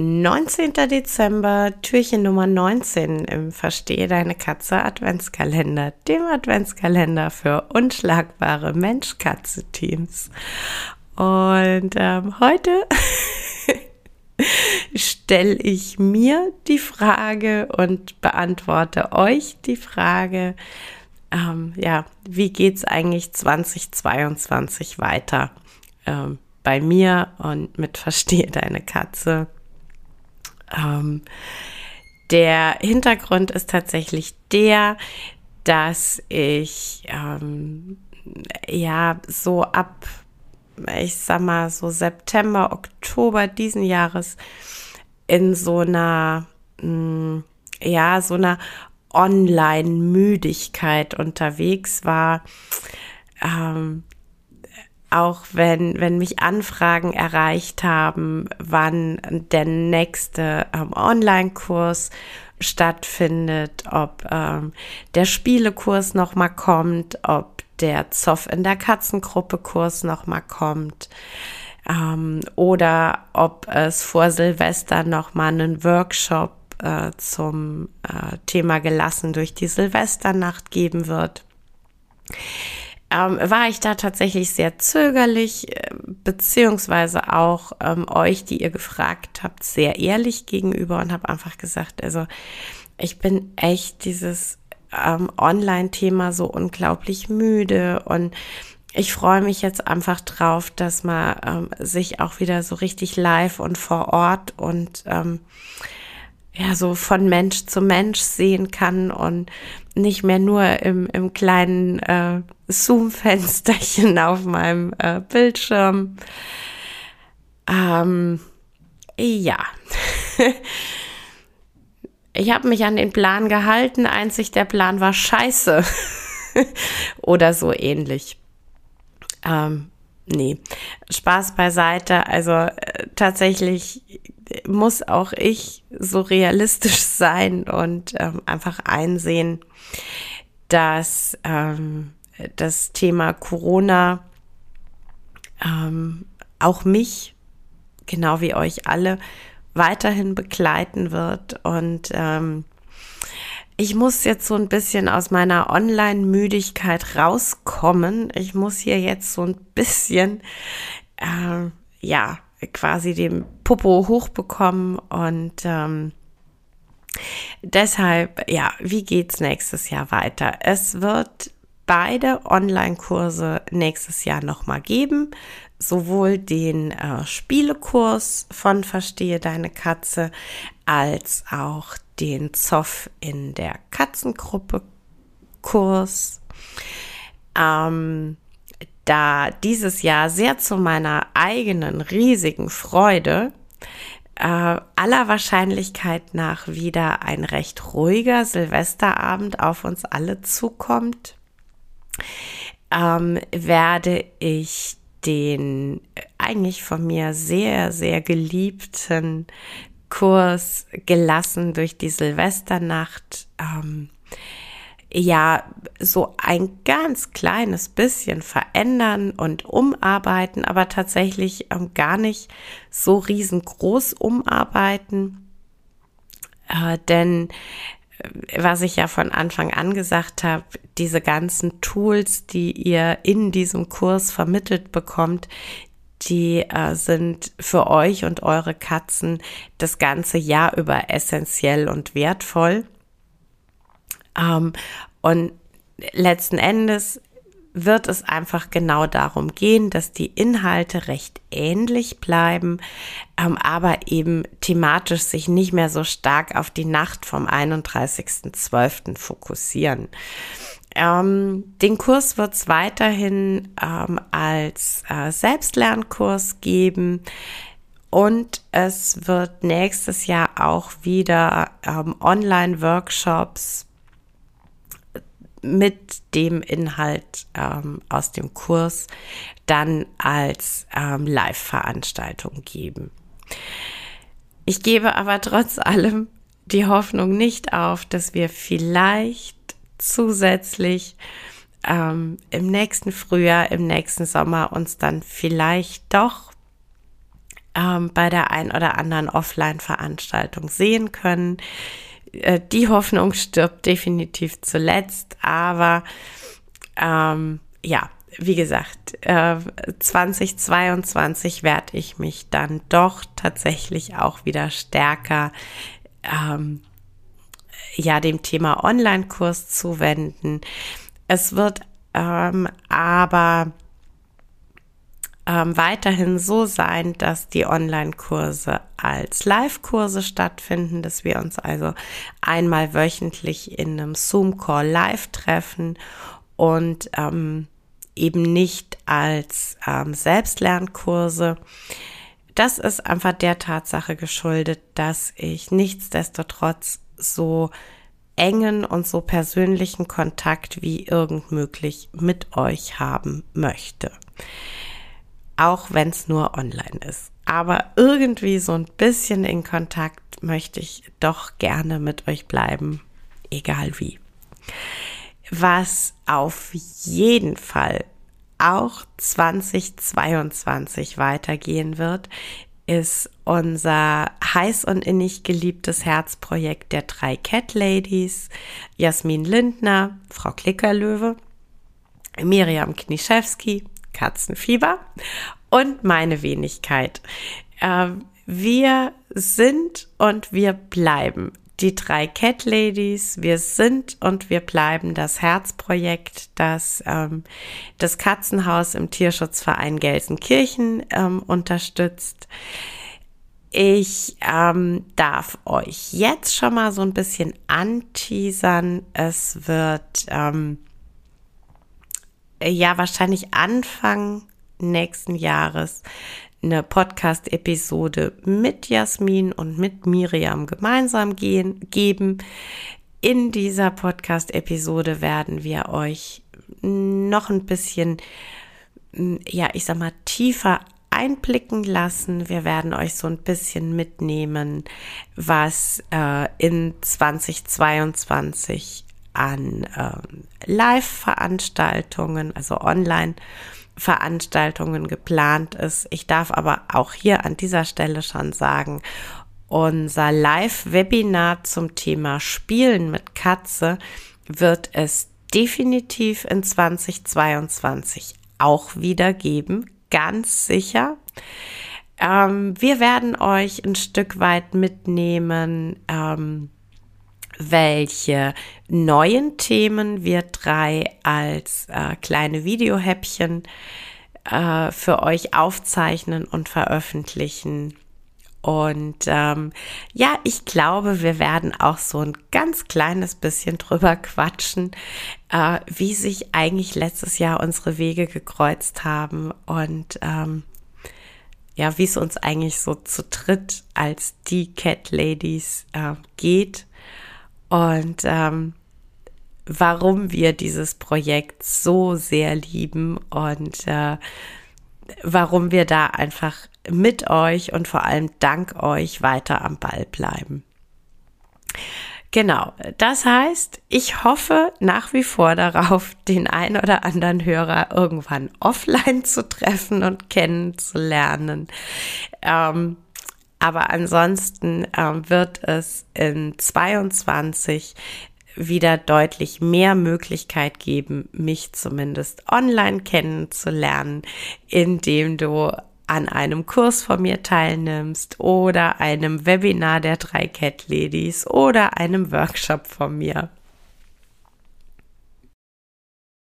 19. Dezember, Türchen Nummer 19 im Verstehe deine Katze Adventskalender, dem Adventskalender für unschlagbare Mensch-Katze-Teams. Und ähm, heute stelle ich mir die Frage und beantworte euch die Frage, ähm, ja, wie geht's eigentlich 2022 weiter? Ähm, bei mir und mit Verstehe deine Katze ähm, der Hintergrund ist tatsächlich der, dass ich ähm, ja so ab, ich sag mal, so September, Oktober diesen Jahres in so einer, mh, mm, ja, so einer Online-Müdigkeit unterwegs war. Ähm, auch wenn, wenn mich Anfragen erreicht haben, wann der nächste ähm, Online-Kurs stattfindet, ob ähm, der Spielekurs nochmal kommt, ob der Zoff in der Katzengruppe Kurs nochmal kommt ähm, oder ob es vor Silvester nochmal einen Workshop äh, zum äh, Thema gelassen durch die Silvesternacht geben wird ähm, war ich da tatsächlich sehr zögerlich, äh, beziehungsweise auch ähm, euch, die ihr gefragt habt, sehr ehrlich gegenüber und habe einfach gesagt, also ich bin echt dieses ähm, Online-Thema so unglaublich müde und ich freue mich jetzt einfach drauf, dass man ähm, sich auch wieder so richtig live und vor Ort und ähm, ja so von Mensch zu Mensch sehen kann und nicht mehr nur im, im kleinen äh, Zoom-Fensterchen auf meinem äh, Bildschirm. Ähm, ja. ich habe mich an den Plan gehalten, einzig der Plan war scheiße. Oder so ähnlich. Ähm, nee, Spaß beiseite. Also äh, tatsächlich muss auch ich so realistisch sein und ähm, einfach einsehen, dass ähm, das Thema Corona ähm, auch mich, genau wie euch alle, weiterhin begleiten wird. Und ähm, ich muss jetzt so ein bisschen aus meiner Online-Müdigkeit rauskommen. Ich muss hier jetzt so ein bisschen, äh, ja, quasi den Popo hochbekommen und ähm, deshalb, ja, wie geht's nächstes Jahr weiter? Es wird beide Online-Kurse nächstes Jahr nochmal geben. Sowohl den äh, Spielekurs von Verstehe deine Katze als auch den Zoff in der Katzengruppe Kurs. Ähm, da dieses Jahr sehr zu meiner eigenen riesigen Freude äh, aller Wahrscheinlichkeit nach wieder ein recht ruhiger Silvesterabend auf uns alle zukommt, ähm, werde ich den eigentlich von mir sehr, sehr geliebten Kurs gelassen durch die Silvesternacht ähm, ja so ein ganz kleines bisschen verändern und umarbeiten, aber tatsächlich ähm, gar nicht so riesengroß umarbeiten. Äh, denn was ich ja von Anfang an gesagt habe, diese ganzen Tools, die ihr in diesem Kurs vermittelt bekommt, die äh, sind für euch und eure Katzen das ganze Jahr über essentiell und wertvoll. Ähm, und letzten Endes wird es einfach genau darum gehen, dass die Inhalte recht ähnlich bleiben, ähm, aber eben thematisch sich nicht mehr so stark auf die Nacht vom 31.12. fokussieren. Ähm, den Kurs wird es weiterhin ähm, als äh, Selbstlernkurs geben. Und es wird nächstes Jahr auch wieder ähm, Online-Workshops mit dem Inhalt ähm, aus dem Kurs dann als ähm, Live-Veranstaltung geben. Ich gebe aber trotz allem die Hoffnung nicht auf, dass wir vielleicht zusätzlich ähm, im nächsten Frühjahr, im nächsten Sommer uns dann vielleicht doch ähm, bei der ein oder anderen Offline-Veranstaltung sehen können. Äh, die Hoffnung stirbt definitiv zuletzt, aber ähm, ja, wie gesagt, äh, 2022 werde ich mich dann doch tatsächlich auch wieder stärker ähm, ja dem Thema Online-Kurs zuwenden. Es wird ähm, aber ähm, weiterhin so sein, dass die Online-Kurse als Live-Kurse stattfinden, dass wir uns also einmal wöchentlich in einem Zoom-Call live treffen und ähm, eben nicht als ähm, Selbstlernkurse. Das ist einfach der Tatsache geschuldet, dass ich nichtsdestotrotz so engen und so persönlichen Kontakt wie irgend möglich mit euch haben möchte. Auch wenn es nur online ist. Aber irgendwie so ein bisschen in Kontakt möchte ich doch gerne mit euch bleiben, egal wie. Was auf jeden Fall auch 2022 weitergehen wird, ist unser heiß und innig geliebtes Herzprojekt der drei Cat Ladies, Jasmin Lindner, Frau Klickerlöwe, Miriam Kniszewski, Katzenfieber und meine Wenigkeit. Ähm, wir sind und wir bleiben die drei Cat Ladies. Wir sind und wir bleiben das Herzprojekt, das ähm, das Katzenhaus im Tierschutzverein Gelsenkirchen ähm, unterstützt. Ich ähm, darf euch jetzt schon mal so ein bisschen anteasern. Es wird ähm, ja wahrscheinlich Anfang nächsten Jahres eine Podcast-Episode mit Jasmin und mit Miriam gemeinsam gehen, geben. In dieser Podcast-Episode werden wir euch noch ein bisschen, ja, ich sag mal, tiefer einblicken lassen. Wir werden euch so ein bisschen mitnehmen, was äh, in 2022 an äh, Live-Veranstaltungen, also online, Veranstaltungen geplant ist. Ich darf aber auch hier an dieser Stelle schon sagen, unser Live-Webinar zum Thema Spielen mit Katze wird es definitiv in 2022 auch wieder geben, ganz sicher. Ähm, wir werden euch ein Stück weit mitnehmen, ähm, welche neuen Themen wir drei als äh, kleine Videohäppchen äh, für euch aufzeichnen und veröffentlichen. Und ähm, ja, ich glaube, wir werden auch so ein ganz kleines bisschen drüber quatschen, äh, wie sich eigentlich letztes Jahr unsere Wege gekreuzt haben und ähm, ja, wie es uns eigentlich so zu dritt als die Cat Ladies äh, geht und ähm, warum wir dieses Projekt so sehr lieben und äh, warum wir da einfach mit euch und vor allem dank euch weiter am Ball bleiben. Genau, das heißt, ich hoffe nach wie vor darauf, den ein oder anderen Hörer irgendwann offline zu treffen und kennenzulernen. Ähm, aber ansonsten äh, wird es in 22 wieder deutlich mehr Möglichkeit geben, mich zumindest online kennenzulernen, indem du an einem Kurs von mir teilnimmst oder einem Webinar der drei Cat Ladies oder einem Workshop von mir.